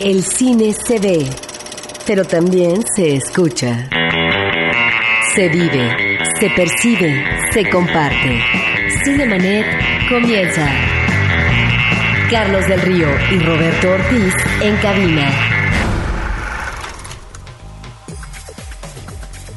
El cine se ve, pero también se escucha. Se vive, se percibe, se comparte. Cinemanet comienza. Carlos del Río y Roberto Ortiz en cabina.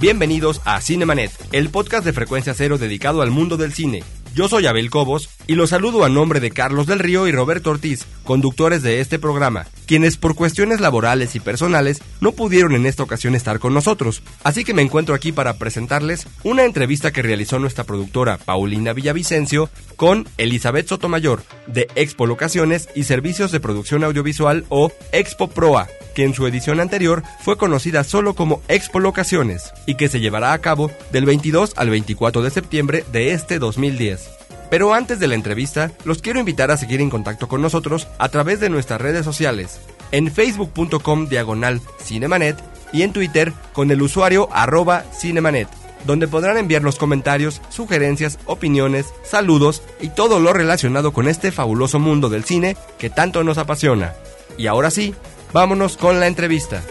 Bienvenidos a Cinemanet, el podcast de frecuencia cero dedicado al mundo del cine. Yo soy Abel Cobos y los saludo a nombre de Carlos del Río y Roberto Ortiz, conductores de este programa, quienes por cuestiones laborales y personales no pudieron en esta ocasión estar con nosotros. Así que me encuentro aquí para presentarles una entrevista que realizó nuestra productora Paulina Villavicencio con Elizabeth Sotomayor de Expo Locaciones y Servicios de Producción Audiovisual o Expo Proa, que en su edición anterior fue conocida solo como Expo Locaciones y que se llevará a cabo del 22 al 24 de septiembre de este 2010. Pero antes de la entrevista, los quiero invitar a seguir en contacto con nosotros a través de nuestras redes sociales, en facebook.com diagonal cinemanet y en Twitter con el usuario arroba cinemanet, donde podrán enviarnos comentarios, sugerencias, opiniones, saludos y todo lo relacionado con este fabuloso mundo del cine que tanto nos apasiona. Y ahora sí, vámonos con la entrevista.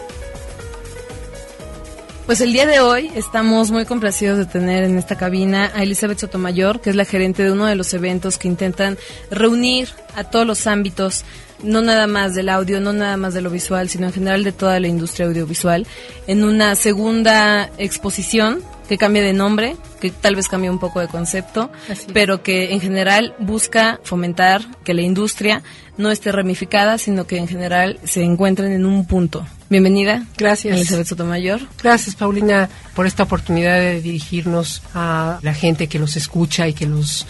Pues el día de hoy estamos muy complacidos de tener en esta cabina a Elizabeth Sotomayor, que es la gerente de uno de los eventos que intentan reunir a todos los ámbitos, no nada más del audio, no nada más de lo visual, sino en general de toda la industria audiovisual, en una segunda exposición que cambia de nombre, que tal vez cambie un poco de concepto, pero que en general busca fomentar que la industria no esté ramificada, sino que en general se encuentren en un punto. Bienvenida. Gracias. Elizabeth Sotomayor. Gracias, Paulina, por esta oportunidad de dirigirnos a la gente que los escucha y que los,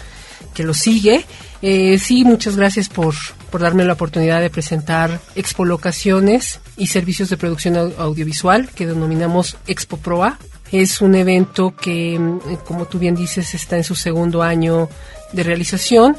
que los sigue. Eh, sí, muchas gracias por, por darme la oportunidad de presentar Expo Locaciones y Servicios de Producción Audiovisual, que denominamos Expo Proa. Es un evento que, como tú bien dices, está en su segundo año de realización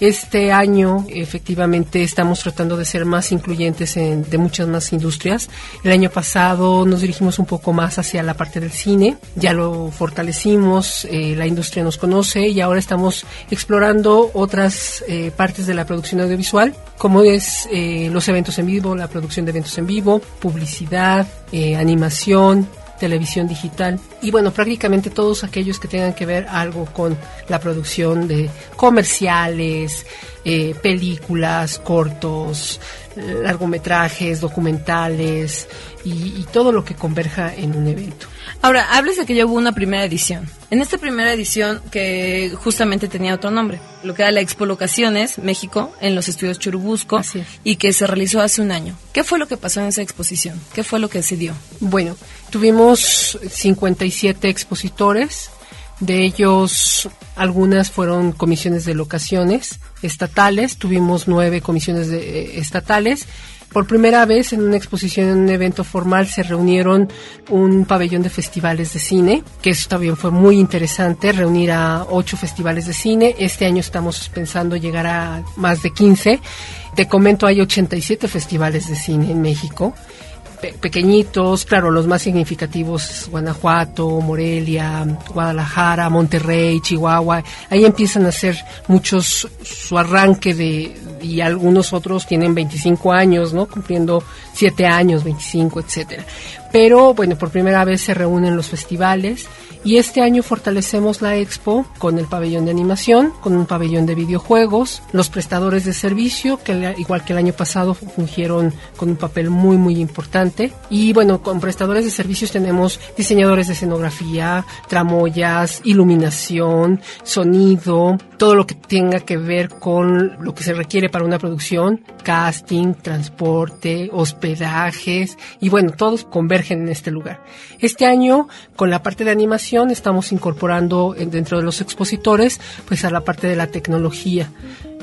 este año efectivamente estamos tratando de ser más incluyentes en, de muchas más industrias. El año pasado nos dirigimos un poco más hacia la parte del cine, ya lo fortalecimos, eh, la industria nos conoce y ahora estamos explorando otras eh, partes de la producción audiovisual, como es eh, los eventos en vivo, la producción de eventos en vivo, publicidad, animación, televisión digital y bueno, prácticamente todos aquellos que tengan que ver algo con la producción de comerciales, eh, películas, cortos, largometrajes, documentales y, todo lo que converja en un evento. Ahora, hables de que ya hubo una primera edición. En esta primera edición, que justamente tenía otro nombre, lo que era la Expo Locaciones México en los estudios Churubusco y que se realizó hace un año. ¿Qué fue lo que pasó en esa exposición? ¿Qué fue lo que se dio? Bueno, tuvimos 57 expositores. De ellos, algunas fueron comisiones de locaciones estatales, tuvimos nueve comisiones de, eh, estatales por primera vez en una exposición, en un evento formal, se reunieron un pabellón de festivales de cine, que eso también fue muy interesante, reunir a ocho festivales de cine. Este año estamos pensando llegar a más de 15. Te comento, hay 87 festivales de cine en México pequeñitos, claro, los más significativos, Guanajuato, Morelia, Guadalajara, Monterrey, Chihuahua, ahí empiezan a hacer muchos su arranque de, y algunos otros tienen 25 años, ¿no? Cumpliendo 7 años, 25, etcétera. Pero bueno, por primera vez se reúnen los festivales y este año fortalecemos la expo con el pabellón de animación, con un pabellón de videojuegos, los prestadores de servicio, que igual que el año pasado fungieron con un papel muy, muy importante. Y bueno, con prestadores de servicios tenemos diseñadores de escenografía, tramoyas, iluminación, sonido, todo lo que tenga que ver con lo que se requiere para una producción, casting, transporte, hospedajes, y bueno, todos convergen en este lugar. Este año, con la parte de animación, estamos incorporando dentro de los expositores pues a la parte de la tecnología.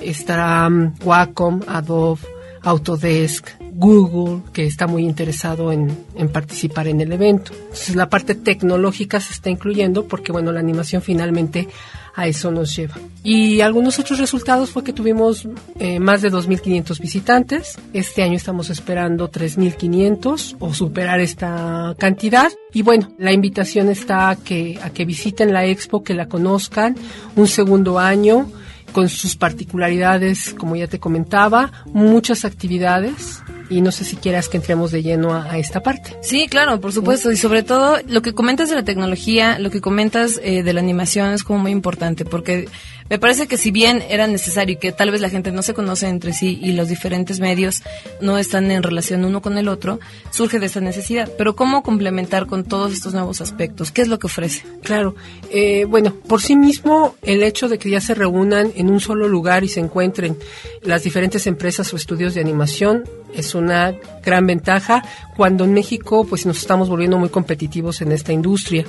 Estará um, Wacom, Adobe, Autodesk, Google, que está muy interesado en, en, participar en el evento. Entonces la parte tecnológica se está incluyendo porque bueno, la animación finalmente a eso nos lleva. Y algunos otros resultados fue que tuvimos eh, más de 2.500 visitantes. Este año estamos esperando 3.500 o superar esta cantidad. Y bueno, la invitación está que, a que visiten la expo, que la conozcan. Un segundo año con sus particularidades, como ya te comentaba, muchas actividades y no sé si quieras que entremos de lleno a, esta parte. Sí, claro, por supuesto. Y sobre todo, lo que comentas de la tecnología, lo que comentas eh, de la animación es como muy importante, porque me parece que si bien era necesario y que tal vez la gente no se conoce entre sí y los diferentes medios no están en relación uno con el otro, surge de esa necesidad. Pero ¿cómo complementar con todos estos nuevos aspectos? ¿Qué es lo que ofrece? Claro, eh, bueno, por sí mismo el hecho de que ya se reúnan en un solo lugar y se encuentren las diferentes empresas o estudios de animación es una gran ventaja cuando en México pues nos estamos volviendo muy competitivos en esta industria.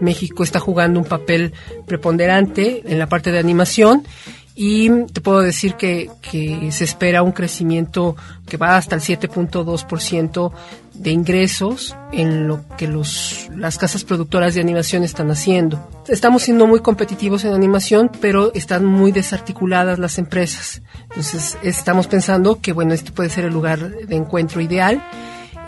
México está jugando un papel preponderante en la parte de animación y te puedo decir que, que se espera un crecimiento que va hasta el 7.2% de ingresos en lo que los, las casas productoras de animación están haciendo. Estamos siendo muy competitivos en animación, pero están muy desarticuladas las empresas. Entonces, estamos pensando que, bueno, este puede ser el lugar de encuentro ideal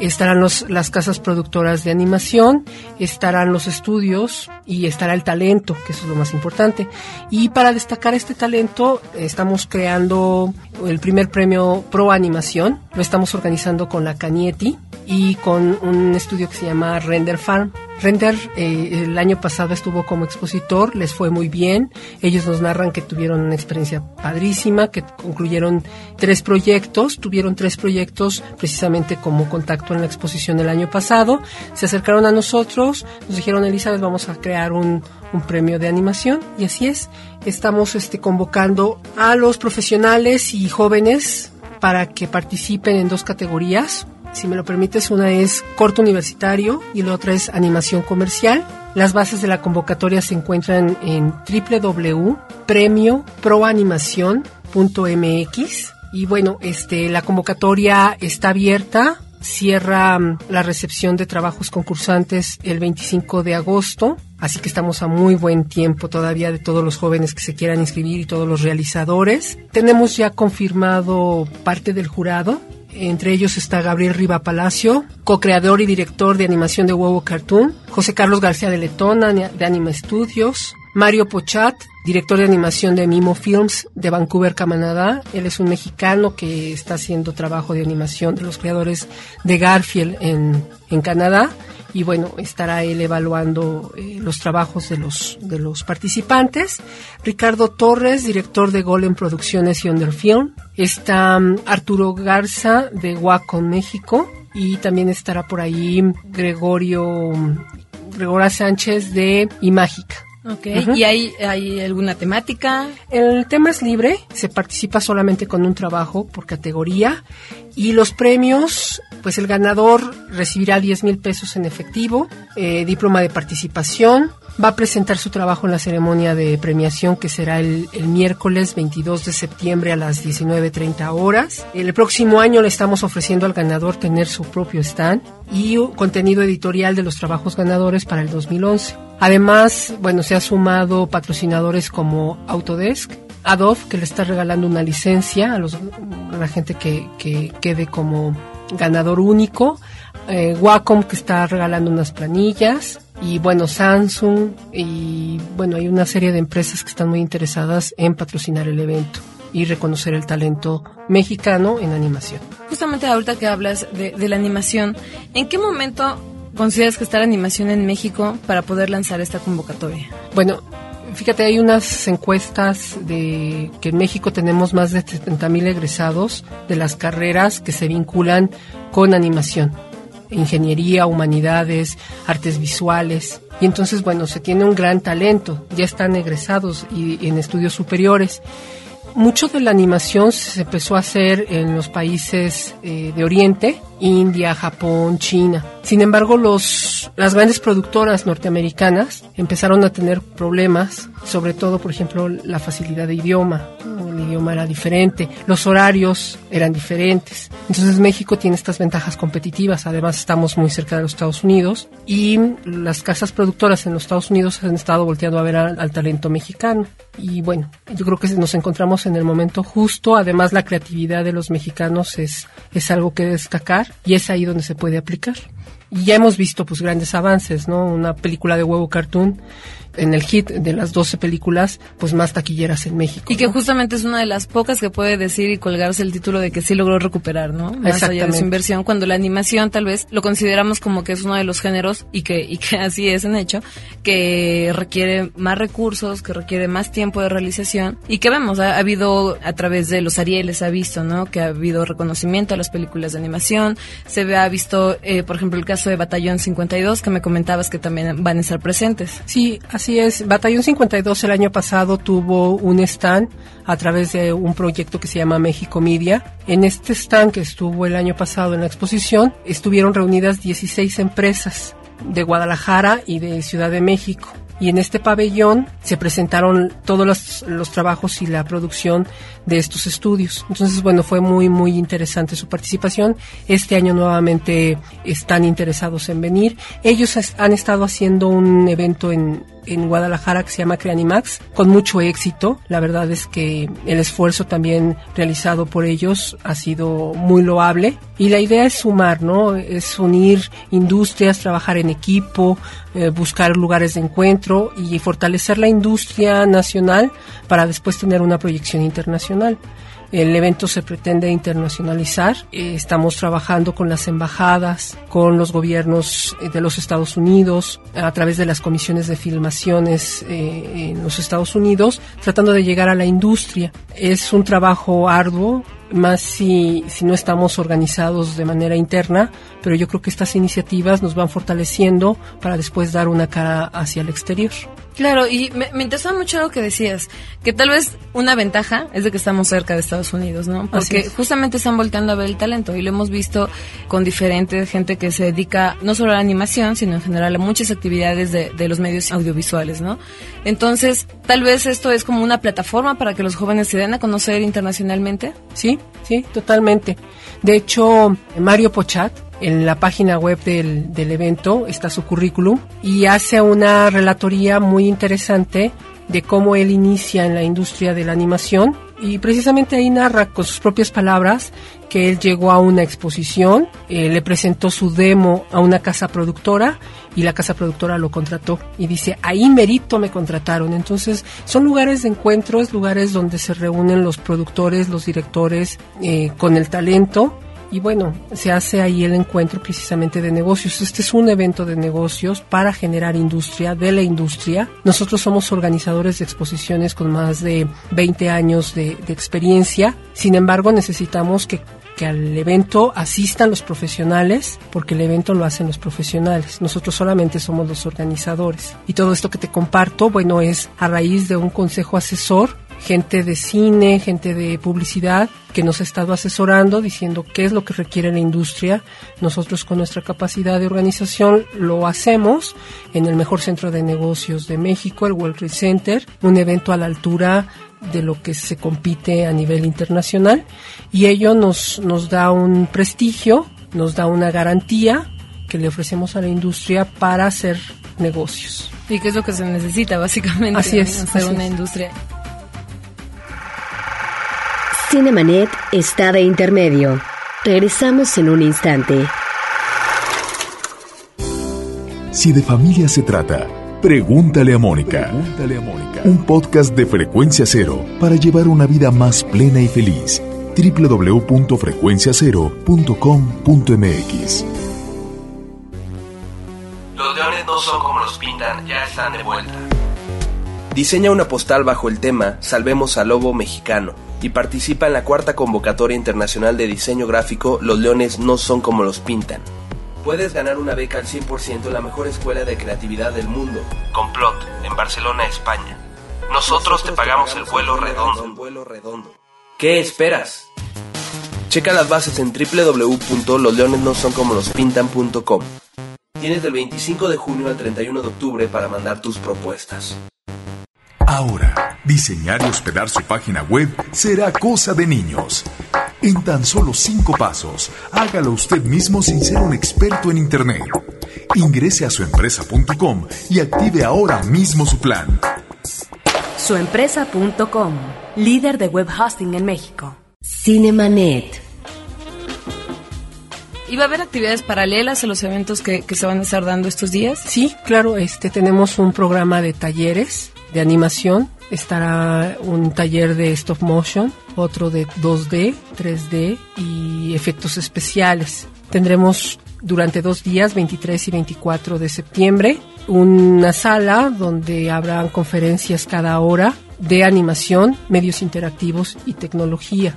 estarán los, las casas productoras de animación, estarán los estudios y estará el talento, que eso es lo más importante. Y para destacar este talento, estamos creando el primer premio Pro Animación, lo estamos organizando con la Canieti y con un estudio que se llama Render Farm. Render eh, el año pasado estuvo como expositor, les fue muy bien. Ellos nos narran que tuvieron una experiencia padrísima, que concluyeron tres proyectos, tuvieron tres proyectos precisamente como contacto en la exposición el año pasado. Se acercaron a nosotros, nos dijeron, Elizabeth, vamos a crear un, un premio de animación y así es. Estamos este, convocando a los profesionales y jóvenes para que participen en dos categorías si me lo permites, una es corto universitario y la otra es animación comercial. Las bases de la convocatoria se encuentran en www.premioproanimación.mx y bueno, este la convocatoria está abierta cierra mm, la recepción de trabajos concursantes el 25 de agosto, así que estamos a muy buen tiempo todavía de todos los jóvenes que se quieran inscribir y todos los realizadores. Tenemos ya confirmado parte del jurado, entre ellos está Gabriel Riva Palacio, co-creador y director de animación de Huevo Cartoon, José Carlos García de Letona, de Anima Studios, Mario Pochat, director de animación de Mimo Films de Vancouver, Canadá. Él es un mexicano que está haciendo trabajo de animación de los creadores de Garfield en, en Canadá y bueno, estará él evaluando eh, los trabajos de los, de los participantes. Ricardo Torres, director de Golem Producciones y Underfilm. Está mm, Arturo Garza de Wacom México y también estará por ahí Gregorio mm, Gregoria Sánchez de Imágica. Ok, ¿y hay, hay alguna temática? El tema es libre, se participa solamente con un trabajo por categoría y los premios, pues el ganador recibirá 10 mil pesos en efectivo, eh, diploma de participación, va a presentar su trabajo en la ceremonia de premiación que será el, miércoles 22 de septiembre a las 19.30 horas. El próximo año le estamos ofreciendo al ganador tener su propio stand y contenido editorial de los trabajos ganadores para el 2011. Además, bueno, se ha sumado patrocinadores como Autodesk, Adobe, que le está regalando una licencia a, la gente que, que quede como ganador único, eh, Wacom, que está regalando unas planillas, y bueno, Samsung, y bueno, hay una serie de empresas que están muy interesadas en patrocinar el evento y reconocer el talento mexicano en animación. Justamente ahorita que hablas de, de la animación, ¿en qué momento consideras que está la animación en México para poder lanzar esta convocatoria? Bueno, fíjate, hay unas encuestas de que en México tenemos más de 70.000 egresados de las carreras que se vinculan con animación, ingeniería, humanidades, artes visuales. Y entonces, bueno, se tiene un gran talento, ya están egresados y en estudios superiores mucho de la animación se empezó a hacer en los países eh, de Oriente, India, Japón, China. Sin embargo, los, las grandes productoras norteamericanas empezaron a tener problemas, sobre todo, por ejemplo, la facilidad de idioma. El idioma era diferente, los horarios eran diferentes. Entonces México tiene estas ventajas competitivas. Además, estamos muy cerca de los Estados Unidos y las casas productoras en los Estados Unidos han estado volteando a ver al talento mexicano. Y bueno, yo creo que nos encontramos en el momento justo. Además, la creatividad de los mexicanos es, es algo que destacar y es ahí donde se puede aplicar. Y ya hemos visto pues grandes avances, ¿no? Una película de huevo cartoon en el hit de las 12 películas pues más taquilleras en México. Y que justamente es una de las pocas que puede decir y colgarse el título de que sí logró recuperar, ¿no? Más allá de su inversión, cuando la animación tal vez lo consideramos como que es uno de los géneros y que, y que así es en hecho, que requiere más recursos, que requiere más tiempo de realización y que vemos, ha, habido a través de los Arieles, ha visto, ¿no? Que ha habido reconocimiento a las películas de animación, se ve, ha visto, eh, por ejemplo, el caso de Batallón 52, que me comentabas que también van a estar presentes. Sí, así es. Batallón 52 el año pasado tuvo un stand a través de un proyecto que se llama México Media. En este stand que estuvo el año pasado en la exposición, estuvieron reunidas 16 empresas de Guadalajara y de Ciudad de México y en este pabellón se presentaron todos los, los, trabajos y la producción de estos estudios. Entonces, bueno, fue muy, muy interesante su participación. Este año nuevamente están interesados en venir. Ellos han estado haciendo un evento en, en Guadalajara que se llama Creanimax, con mucho éxito. La verdad es que el esfuerzo también realizado por ellos ha sido muy loable. Y la idea es sumar, ¿no? Es unir industrias, trabajar en equipo, eh, buscar lugares de encuentro y fortalecer la industria nacional para después tener una proyección internacional. El evento se pretende internacionalizar. Eh, estamos trabajando con las embajadas, con los gobiernos eh, de los Estados Unidos, a través de las comisiones de filmaciones eh, en los Estados Unidos, tratando de llegar a la industria. Es un trabajo arduo, más si, si no estamos organizados de manera interna, pero yo creo que estas iniciativas nos van fortaleciendo para después dar una cara hacia el exterior. Claro, y me, me interesó mucho lo que decías, que tal vez una ventaja es de que estamos cerca de Estados Unidos, ¿no? Porque justamente están volteando a ver el talento y lo hemos visto con diferente gente que se dedica no solo a la animación, sino en general a muchas actividades de, de los medios audiovisuales, ¿no? Entonces, tal vez esto es como una plataforma para que los jóvenes se den a conocer internacionalmente. Sí, totalmente. De hecho, Mario Pochat, en la página web del, del evento está su currículum y hace una relatoría muy interesante de cómo él inicia en la industria de la animación y precisamente ahí narra con sus propias palabras que él llegó a una exposición, eh, le presentó su demo a una casa productora y la casa productora lo contrató y dice, ahí merito me contrataron. Entonces son lugares de encuentros, lugares donde se reúnen los productores, los directores eh, con el talento y bueno, se hace ahí el encuentro precisamente de negocios. Este es un evento de negocios para generar industria, de la industria. Nosotros somos organizadores de exposiciones con más de 20 años de, de experiencia. Sin embargo, necesitamos que que al evento asistan los profesionales, porque el evento lo hacen los profesionales. Nosotros solamente somos los organizadores. Y todo esto que te comparto, bueno, es a raíz de un consejo asesor gente de cine, gente de publicidad que nos ha estado asesorando diciendo qué es lo que requiere la industria. Nosotros con nuestra capacidad de organización lo hacemos en el mejor centro de negocios de México, el World Trade Center, un evento a la altura de lo que se compite a nivel internacional y ello nos, nos da un prestigio, nos da una garantía que le ofrecemos a la industria para hacer negocios. Y qué es lo que se necesita básicamente. Así es. Hacer así una es. industria. Cinemanet está de intermedio. Regresamos en un instante. Si de familia se trata, pregúntale a Mónica. Pregúntale a Mónica. Un podcast de frecuencia cero para llevar una vida más plena y feliz. www.frecuenciacero.com.mx Los leones no son como los pintan, ya están de vuelta. Diseña una postal bajo el tema Salvemos al Lobo Mexicano y participa en la cuarta convocatoria internacional de diseño gráfico Los leones no son como los pintan. Puedes ganar una beca al 100% en la mejor escuela de creatividad del mundo, Complot, en Barcelona, España. Nosotros, te pagamos, el vuelo redondo. ¿Qué esperas? Checa las bases en www.losleonesnosoncomolospintan.com. Tienes del 25 de junio al 31 de octubre para mandar tus propuestas. Ahora, diseñar y hospedar su página web será cosa de niños. En tan solo cinco pasos, hágalo usted mismo sin ser un experto en Internet. Ingrese a suempresa.com y active ahora mismo su plan. Suempresa.com, líder de web hosting en México. Cinemanet. ¿Y va a haber actividades paralelas a los eventos que, que se van a estar dando estos días? Sí, claro, este tenemos un programa de talleres de animación. Estará un taller de stop motion, otro de 2D, 3D y efectos especiales. Tendremos durante dos días, 23 y 24 de septiembre, una sala donde habrán conferencias cada hora de animación, medios interactivos y tecnología.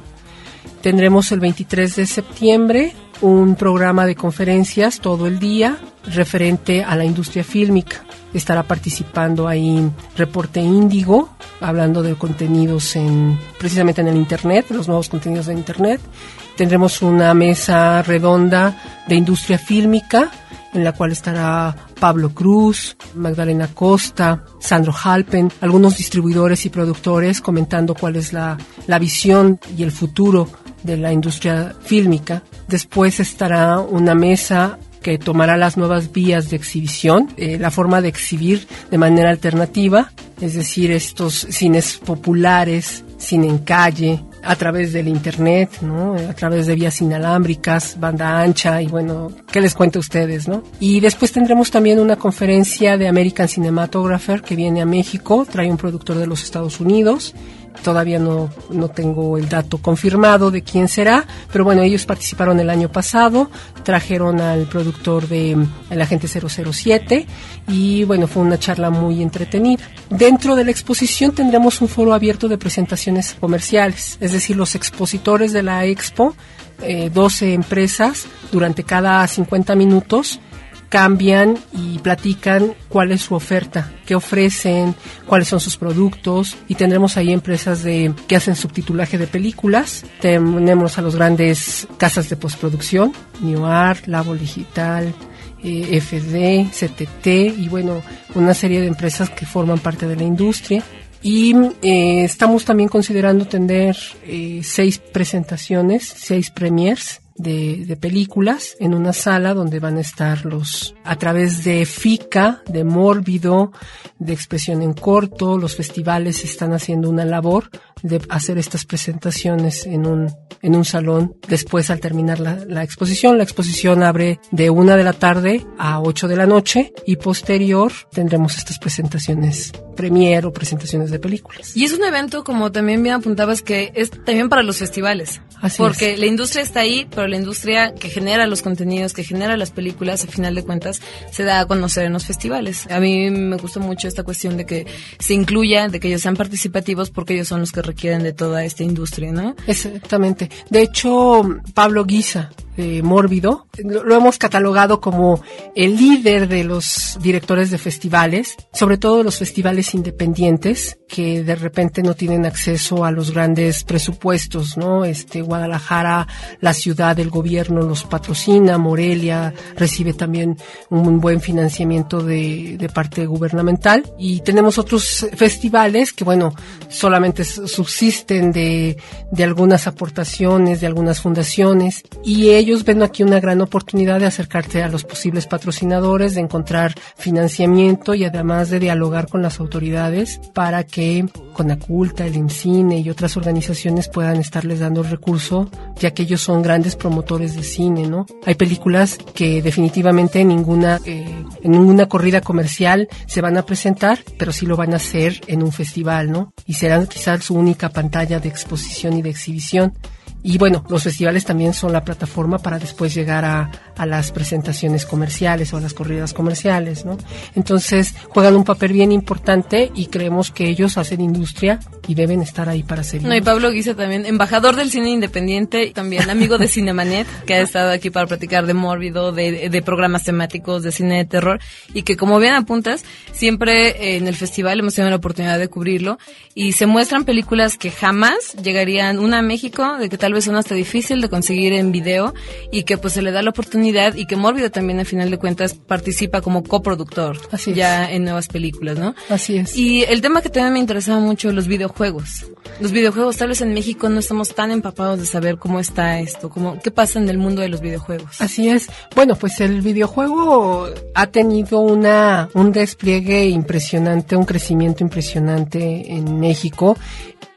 Tendremos el 23 de septiembre un programa de conferencias todo el día referente a la industria fílmica. Estará participando ahí Reporte Índigo, hablando de contenidos en, precisamente en el Internet, los nuevos contenidos de Internet. Tendremos una mesa redonda de industria fílmica, en la cual estará Pablo Cruz, Magdalena Costa, Sandro Halpen, algunos distribuidores y productores comentando cuál es la, la visión y el futuro de la industria fílmica. Después estará una mesa que tomará las nuevas vías de exhibición, eh, la forma de exhibir de manera alternativa, es decir, estos cines populares, cine en calle, a través del internet, ¿no? A través de vías inalámbricas, banda ancha y bueno, ¿qué les cuento a ustedes, no? Y después tendremos también una conferencia de American Cinematographer que viene a México, trae un productor de los Estados Unidos Todavía no, no tengo el dato confirmado de quién será, pero bueno, ellos participaron el año pasado, trajeron al productor de El Agente 007 y bueno, fue una charla muy entretenida. Dentro de la exposición tendremos un foro abierto de presentaciones comerciales, es decir, los expositores de la expo, eh, 12 empresas, durante cada 50 minutos cambian y platican cuál es su oferta, qué ofrecen, cuáles son sus productos y tendremos ahí empresas de que hacen subtitulaje de películas, tenemos a los grandes casas de postproducción, Art, Labo Digital, eh, FD, CTT y bueno, una serie de empresas que forman parte de la industria. Y eh, estamos también considerando tener eh, seis presentaciones, seis premiers de, películas en una sala donde van a estar los, a través de FICA, de Mórbido, de Expresión en Corto, los festivales están haciendo una labor de hacer estas presentaciones en un, en un salón después al terminar la, la exposición. La exposición abre de una de la tarde a ocho de la noche y posterior tendremos estas presentaciones premier o presentaciones de películas. Y es un evento, como también bien apuntabas, que es también para los festivales. Así porque la industria está ahí, pero la industria que genera los contenidos, que genera las películas, a final de cuentas, se da a conocer en los festivales. A mí me gusta mucho esta cuestión de que se incluya, de que ellos sean participativos, porque ellos son los que requieren de toda esta industria, ¿no? Exactamente. De hecho, Pablo Guisa, de Mórbido, lo, hemos catalogado como el líder de los directores de festivales, sobre todo los festivales independientes, que de repente no tienen acceso a los grandes presupuestos, ¿no? Este, Guadalajara, la ciudad, el gobierno los patrocina, Morelia recibe también un buen financiamiento de, de parte gubernamental y tenemos otros festivales que, bueno, solamente subsisten de, de algunas aportaciones, de algunas fundaciones y ellos ven aquí una gran oportunidad de acercarse a los posibles patrocinadores, de encontrar financiamiento y además de dialogar con las autoridades para que Conaculta, el INCINE y otras organizaciones puedan estarles dando recurso, ya que ellos son grandes promotores de cine, ¿no? Hay películas que definitivamente en ninguna, eh, en ninguna corrida comercial se van a presentar, pero sí lo van a hacer en un festival, ¿no? Y serán quizás su única pantalla de exposición y de exhibición. Y bueno, los festivales también son la plataforma para después llegar a, a, las presentaciones comerciales o a las corridas comerciales, ¿no? Entonces juegan un papel bien importante y creemos que ellos hacen industria y deben estar ahí para seguir. No, y Pablo Guisa también, embajador del cine independiente, también amigo de Cinemanet, que ha estado aquí para platicar de Mórbido, de, de programas temáticos, de cine de terror, y que como bien apuntas, siempre en el festival hemos tenido la oportunidad de cubrirlo, y se muestran películas que jamás llegarían, una a México, de que tal vez son hasta difícil de conseguir en video, y que pues se le da la oportunidad, y que Mórbido también al final de cuentas participa como coproductor, Así es. ya en nuevas películas, ¿no? Así es. Y el tema que también me interesaba mucho, los videojuegos. Los videojuegos, tal vez en México no estamos tan empapados de saber cómo está esto, cómo, qué pasa en el mundo de los videojuegos. Así es. Bueno, pues el videojuego ha tenido una, un despliegue impresionante, un crecimiento impresionante en México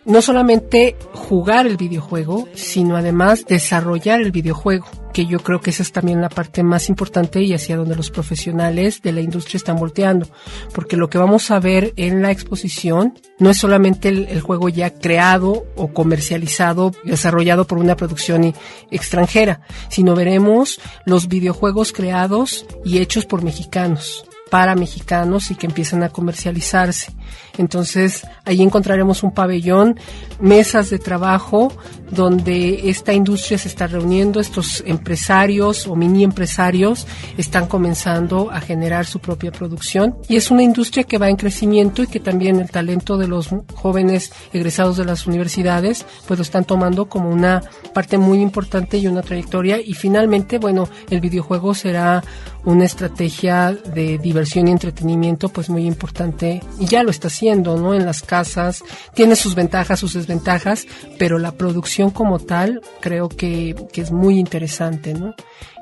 no solamente jugar el videojuego, sino además desarrollar el videojuego, que yo creo que esa es también la parte más importante y hacia donde los profesionales de la industria están volteando, porque lo que vamos a ver en la exposición no es solamente el, juego ya creado o comercializado, desarrollado por una producción extranjera, sino veremos los videojuegos creados y hechos por mexicanos para mexicanos y que empiezan a comercializarse. Entonces, ahí encontraremos un pabellón, mesas de trabajo donde esta industria se está reuniendo, estos empresarios o mini empresarios están comenzando a generar su propia producción. Y es una industria que va en crecimiento y que también el talento de los jóvenes egresados de las universidades pues lo están tomando como una parte muy importante y una trayectoria. Y finalmente, bueno, el videojuego será una estrategia de diversión y entretenimiento pues muy importante y ya lo está haciendo, ¿no? En las casas, tiene sus ventajas, sus desventajas, pero la producción como tal creo que, que es muy interesante, ¿no?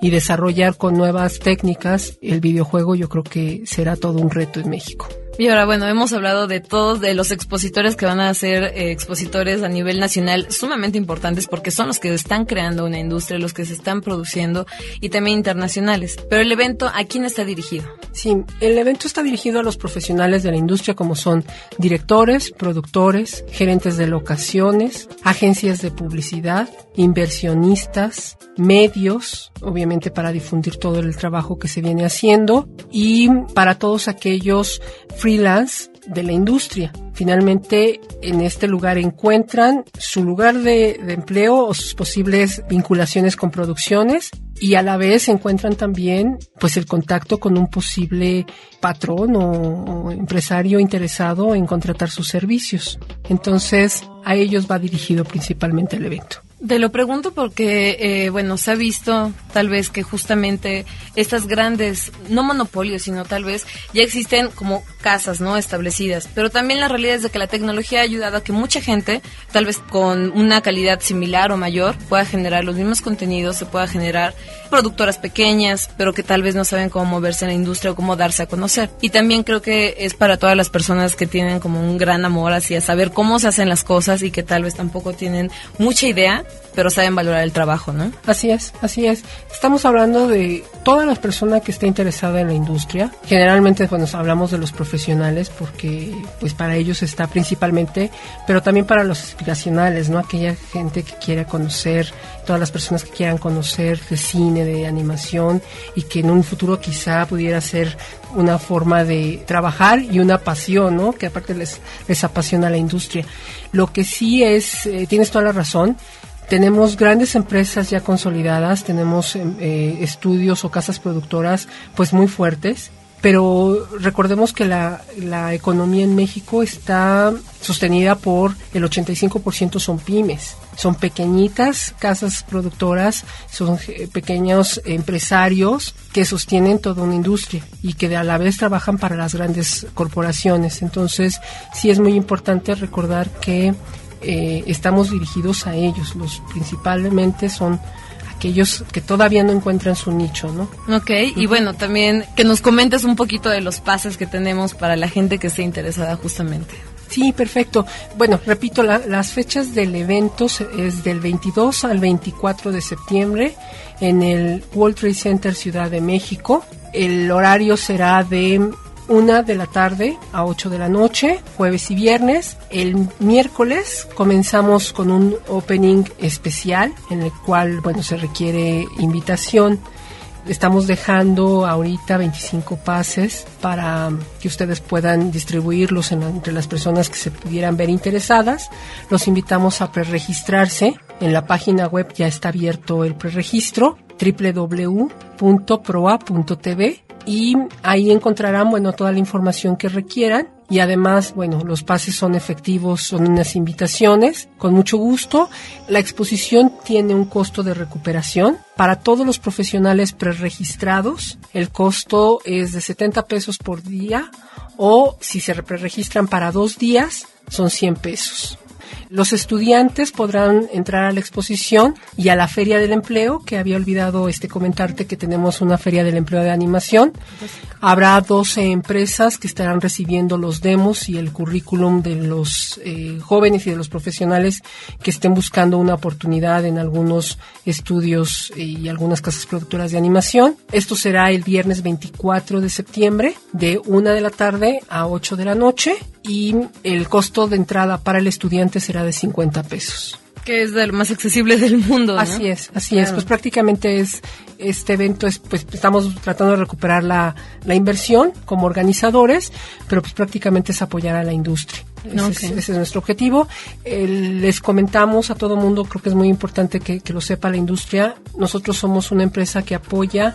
Y desarrollar con nuevas técnicas el videojuego yo creo que será todo un reto en México. Y ahora, bueno, hemos hablado de todos, de los expositores que van a ser eh, expositores a nivel nacional, sumamente importantes porque son los que están creando una industria, los que se están produciendo y también internacionales. Pero el evento, ¿a quién está dirigido? Sí, el evento está dirigido a los profesionales de la industria como son directores, productores, gerentes de locaciones, agencias de publicidad, inversionistas, medios, obviamente para difundir todo el trabajo que se viene haciendo y para todos aquellos freelance de la industria. Finalmente, en este lugar encuentran su lugar de, empleo o sus posibles vinculaciones con producciones y a la vez encuentran también pues el contacto con un posible patrón o, empresario interesado en contratar sus servicios. Entonces, a ellos va dirigido principalmente el evento. Te lo pregunto porque, eh, bueno, se ha visto tal vez que justamente estas grandes, no monopolios, sino tal vez ya existen como casas, ¿no? Establecidas. Pero también la realidad es de que la tecnología ha ayudado a que mucha gente, tal vez con una calidad similar o mayor, pueda generar los mismos contenidos, se pueda generar productoras pequeñas, pero que tal vez no saben cómo moverse en la industria o cómo darse a conocer. Y también creo que es para todas las personas que tienen como un gran amor hacia saber cómo se hacen las cosas y que tal vez tampoco tienen mucha idea pero saben valorar el trabajo, ¿no? Así es, así es. Estamos hablando de toda la persona que está interesada en la industria. Generalmente, cuando hablamos de los profesionales, porque pues para ellos está principalmente, pero también para los aspiracionales, ¿no? Aquella gente que quiere conocer, todas las personas que quieran conocer de cine, de animación y que en un futuro quizá pudiera ser una forma de trabajar y una pasión, ¿no? Que aparte les, les apasiona la industria. Lo que sí es, eh, tienes toda la razón, tenemos grandes empresas ya consolidadas, tenemos em, eh, estudios o casas productoras pues muy fuertes, pero recordemos que la, la economía en México está sostenida por el 85% son pymes, son pequeñitas casas productoras, son eh, pequeños empresarios que sostienen toda una industria y que a la vez trabajan para las grandes corporaciones. Entonces, sí es muy importante recordar que eh, estamos dirigidos a ellos. Los principalmente son aquellos que todavía no encuentran su nicho, ¿no? Ok, y bueno, también que nos comentes un poquito de los pases que tenemos para la gente que esté interesada justamente. Sí, perfecto. Bueno, repito, las fechas del evento es del 22 al 24 de septiembre en el World Trade Center Ciudad de México. El horario será de una de la tarde a 8 de la noche, jueves y viernes. El miércoles comenzamos con un opening especial en el cual, bueno, se requiere invitación. Estamos dejando ahorita 25 pases para que ustedes puedan distribuirlos entre las personas que se pudieran ver interesadas. Los invitamos a preregistrarse. En la página web ya está abierto el preregistro www.proa.tv y ahí encontrarán, bueno, toda la información que requieran y además, bueno, los pases son efectivos, son unas invitaciones, con mucho gusto. La exposición tiene un costo de recuperación. Para todos los profesionales preregistrados, el costo es de 70 pesos por día o si se preregistran para dos días, son 100 pesos. Los estudiantes podrán entrar a la exposición y a la Feria del Empleo, que había olvidado este comentarte que tenemos una Feria del Empleo de animación. Habrá 12 empresas que estarán recibiendo los demos y el currículum de los eh, jóvenes y de los profesionales que estén buscando una oportunidad en algunos estudios y algunas casas productoras de animación. Esto será el viernes 24 de septiembre de 1 de la tarde a 8 de la noche y el costo de entrada para el estudiante será de 50 pesos. Que es de lo más accesible del mundo. ¿no? Así es, así es. Pues prácticamente es este evento es pues estamos tratando de recuperar la, la inversión como organizadores, pero pues prácticamente es apoyar a la industria. Ese, es, ese, es, nuestro objetivo. Eh, les comentamos a todo mundo, creo que es muy importante que, que lo sepa la industria. Nosotros somos una empresa que apoya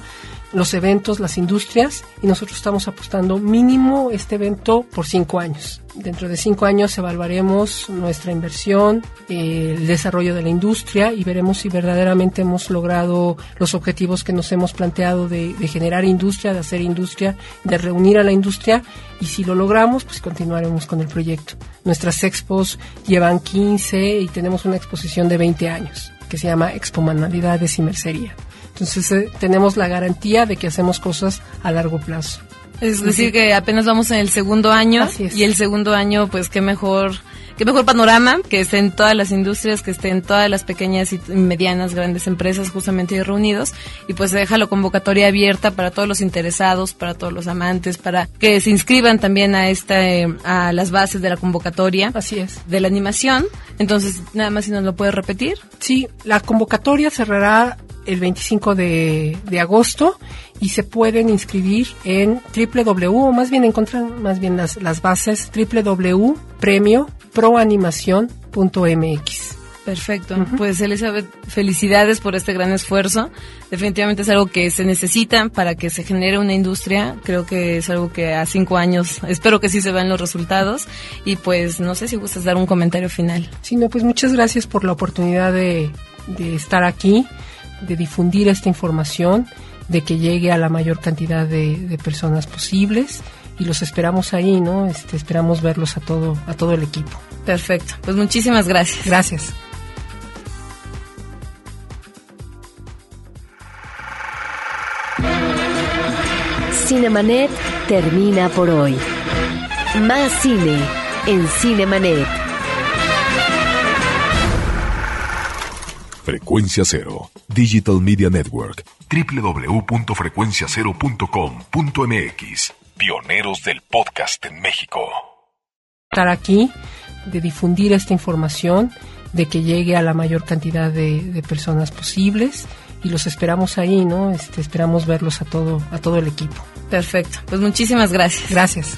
los eventos, las industrias, y nosotros estamos apostando mínimo este evento por cinco años. Dentro de cinco años evaluaremos nuestra inversión, el desarrollo de la industria y veremos si verdaderamente hemos logrado los objetivos que nos hemos planteado de, de generar industria, de hacer industria, de reunir a la industria y si lo logramos, pues continuaremos con el proyecto. Nuestras expos llevan 15 y tenemos una exposición de 20 años que se llama Expo Manualidades y Mercería. Entonces eh, tenemos la garantía de que hacemos cosas a largo plazo. Es decir, que apenas vamos en el segundo año y el segundo año, pues qué mejor, qué mejor panorama que estén todas las industrias, que estén todas las pequeñas y medianas, grandes empresas justamente reunidos y pues se deja la convocatoria abierta para todos los interesados, para todos los amantes, para que se inscriban también a esta, a las bases de la convocatoria. Así es. De la animación. Entonces, nada más si nos lo puede repetir. Sí, la convocatoria cerrará el 25 de, de, agosto y se pueden inscribir en www, o más bien encuentran más bien las, las bases www.premioproanimación.mx. Perfecto. Uh -huh. Pues Elizabeth, felicidades por este gran esfuerzo. Definitivamente es algo que se necesita para que se genere una industria. Creo que es algo que a cinco años espero que sí se vean los resultados. Y pues no sé si gustas dar un comentario final. Sí, no, pues muchas gracias por la oportunidad de, de estar aquí de difundir esta información, de que llegue a la mayor cantidad de, de, personas posibles y los esperamos ahí, ¿no? Este, esperamos verlos a todo, a todo el equipo. Perfecto, pues muchísimas gracias. Gracias. Cinemanet termina por hoy. Más cine en Cinemanet. Frecuencia Cero, Digital Media Network, www.frecuenciacero.com.mx, pioneros del podcast en México. Estar aquí, de difundir esta información, de que llegue a la mayor cantidad de, de personas posibles y los esperamos ahí, ¿no? Este, esperamos verlos a todo, a todo el equipo. Perfecto, pues muchísimas gracias. Gracias.